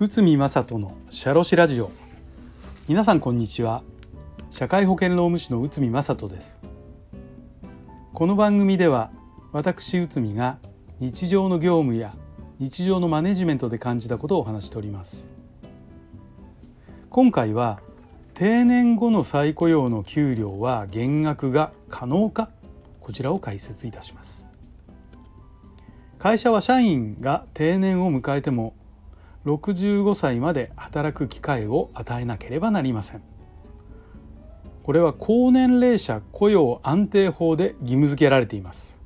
宇見正人のシャロシラジオ。皆さんこんにちは。社会保険労務士の宇見正人です。この番組では私宇見が日常の業務や日常のマネジメントで感じたことをお話しております。今回は定年後の再雇用の給料は減額が可能かこちらを解説いたします。会社は社員が定年を迎えても65歳まで働く機会を与えなければなりません。これは高年齢者雇用安定法で義務付けられています。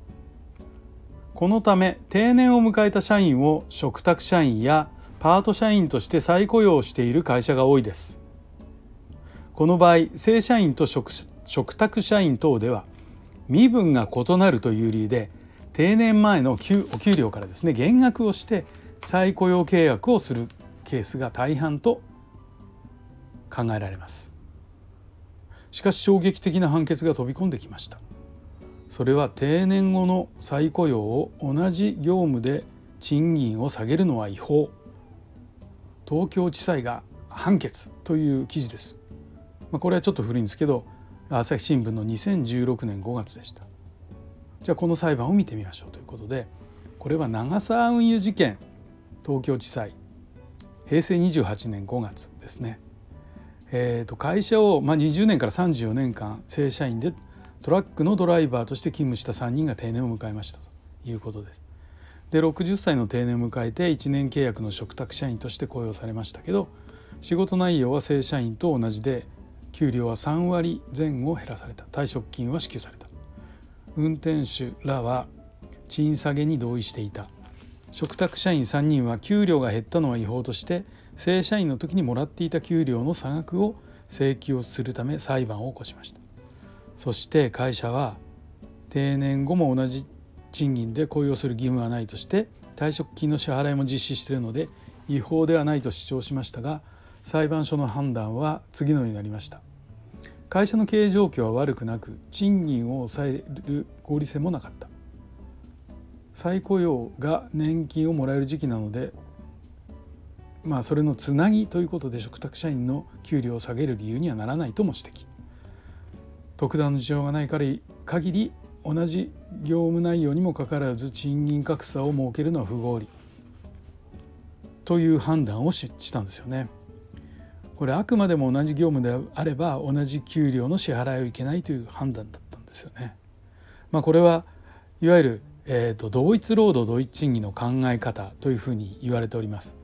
このため定年を迎えた社員を嘱託社員やパート社員として再雇用している会社が多いです。この場合正社員と嘱託社員等では身分が異なるという理由で定年前のお給料からですね減額をして再雇用契約をするケースが大半と考えられます。しかし衝撃的な判決が飛び込んできました。それは定年後の再雇用を同じ業務で賃金を下げるのは違法。東京地裁が判決という記事です、まあ、これはちょっと古いんですけど朝日新聞の2016年5月でしたじゃあこの裁判を見てみましょうということでこれは長沢運輸事件東京地裁平成28年5月ですね、えー、と会社を、まあ、20年から34年間正社員でトラックのドライバーとして勤務した3人が定年を迎えましたということです。で60歳の定年を迎えて1年契約の嘱託社員として雇用されましたけど仕事内容は正社員と同じで給料は3割前後減らされた。退職金は支給された。運転手らは賃下げに同意していた。嘱託社員3人は給料が減ったのは違法として正社員の時にもらっていた給料の差額を請求するため裁判を起こしました。そして会社は定年後も同じ賃金で雇用する義務はないとして退職金の支払いも実施しているので違法ではないと主張しましたが裁判所の判断は次のようになりました。会社の経営状況は悪くなく賃金を抑える合理性もなかった。再雇用が年金をもらえる時期なのでまあそれのつなぎということで嘱託社員の給料を下げる理由にはならないとも指摘。特段の事情がない限り同じ業務内容にもかかわらず賃金格差を設けるのは不合理。という判断をしたんですよね。これあくまでも同じ業務であれば同じ給料の支払いをいけないという判断だったんですよね。まあ、これはいわゆるえーと、同一労働同一賃金の考え方というふうに言われております。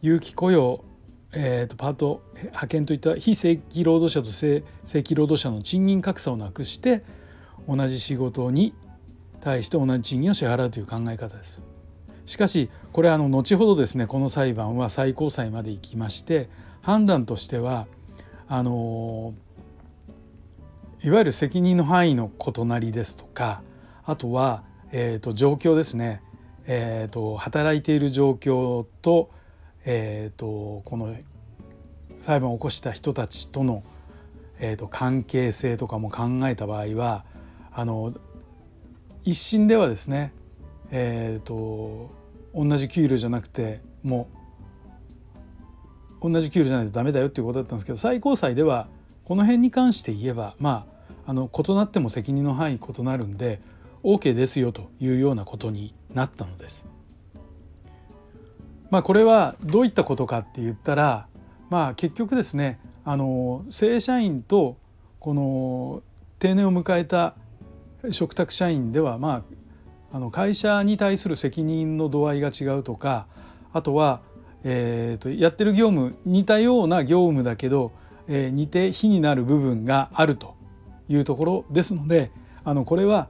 有期雇用、えーと、パート派遣といった非正規労働者と正規労働者の賃金格差をなくして同じ仕事に対して同じ賃金を支払うという考え方です。しかしこれあの後ほどですねこの裁判は最高裁まで行きまして判断としてはあのいわゆる責任の範囲の異なりですとかあとはえーと、状況ですね、えーと、働いている状況と,、えーと、この裁判を起こした人たちとの、えー、と関係性とかも考えた場合はあの一審ではですね、えー、と同じ給料じゃなくてもう同じ給料じゃないとダメだよっていうことだったんですけど最高裁ではこの辺に関して言えばまああの異なっても責任の範囲異なるんで OK ですよというようなことになったのです。まあ、これはどういったことかって言ったら、まあ、結局ですねあの正社員とこの定年を迎えた嘱託社員では、まあ、あの会社に対する責任の度合いが違うとかあとは、えー、とやってる業務似たような業務だけど、えー、似て非になる部分があるというところですのであのこれは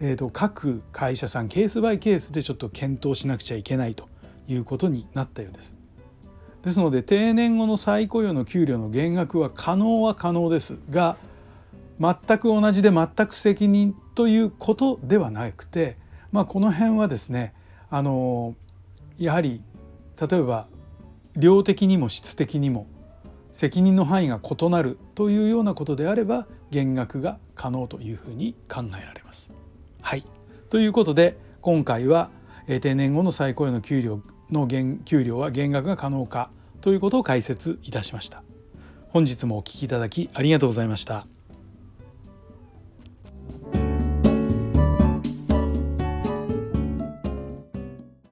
えーと、各会社さんケースバイケースでちょっと検討しなくちゃいけないということになったようです。ですので定年後の再雇用の給料の減額は可能は可能ですが全く同じで全く責任ということではなくて、まあ、この辺はですねあのやはり例えば量的にも質的にも責任の範囲が異なるというようなことであれば減額が可能というふうに考えられます。はいということで今回は定年後の再雇用の給料の減給料は減額が可能かということを解説いたしました。本日もお聴きいただきありがとうございました。